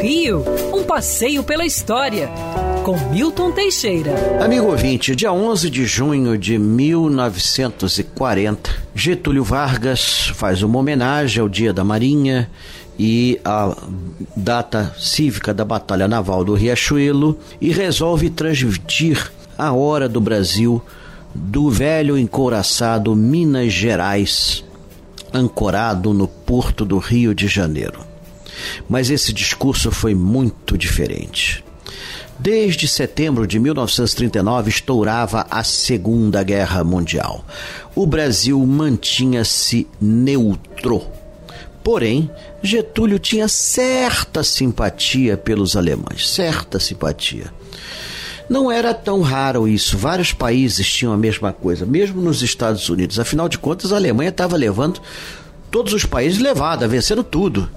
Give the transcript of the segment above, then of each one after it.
Rio, um passeio pela história, com Milton Teixeira. Amigo ouvinte, dia 11 de junho de 1940, Getúlio Vargas faz uma homenagem ao Dia da Marinha e a data cívica da Batalha Naval do Riachuelo e resolve transmitir a hora do Brasil do velho encouraçado Minas Gerais, ancorado no porto do Rio de Janeiro. Mas esse discurso foi muito diferente. Desde setembro de 1939 estourava a Segunda Guerra Mundial. O Brasil mantinha-se neutro. Porém, Getúlio tinha certa simpatia pelos alemães, certa simpatia. Não era tão raro isso. Vários países tinham a mesma coisa, mesmo nos Estados Unidos. Afinal de contas, a Alemanha estava levando todos os países levados, vencendo tudo.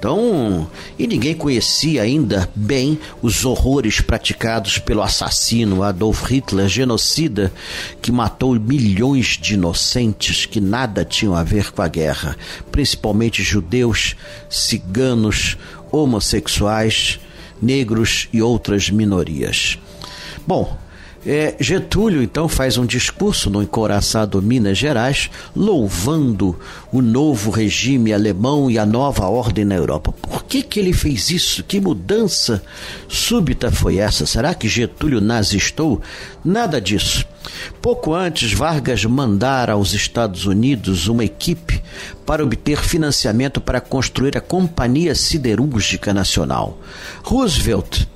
Então, e ninguém conhecia ainda bem os horrores praticados pelo assassino Adolf Hitler, genocida, que matou milhões de inocentes que nada tinham a ver com a guerra, principalmente judeus, ciganos, homossexuais, negros e outras minorias. Bom, é, Getúlio então faz um discurso no encoraçado Minas Gerais, louvando o novo regime alemão e a nova ordem na Europa. Por que, que ele fez isso? Que mudança súbita foi essa? Será que Getúlio nazistou? Nada disso. Pouco antes, Vargas mandara aos Estados Unidos uma equipe para obter financiamento para construir a Companhia Siderúrgica Nacional. Roosevelt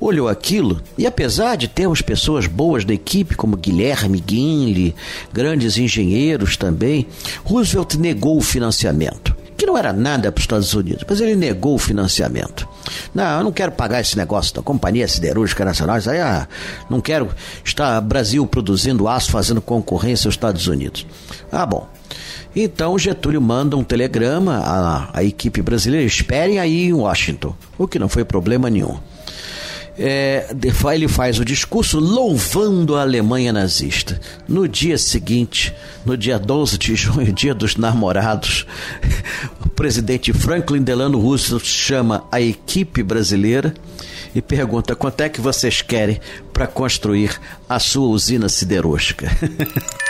olhou aquilo e, apesar de termos pessoas boas da equipe, como Guilherme Guinle, grandes engenheiros também, Roosevelt negou o financiamento. Que não era nada para os Estados Unidos, mas ele negou o financiamento. Não, eu não quero pagar esse negócio da Companhia Siderúrgica Nacional. Isso aí, ah, não quero estar Brasil produzindo aço, fazendo concorrência aos Estados Unidos. Ah, bom. Então Getúlio manda um telegrama à, à equipe brasileira: esperem aí em Washington, o que não foi problema nenhum é, ele faz o discurso louvando a Alemanha nazista. No dia seguinte, no dia 12 de junho, dia dos namorados, o presidente Franklin Delano Roosevelt chama a equipe brasileira e pergunta quanto é que vocês querem para construir a sua usina siderúrgica.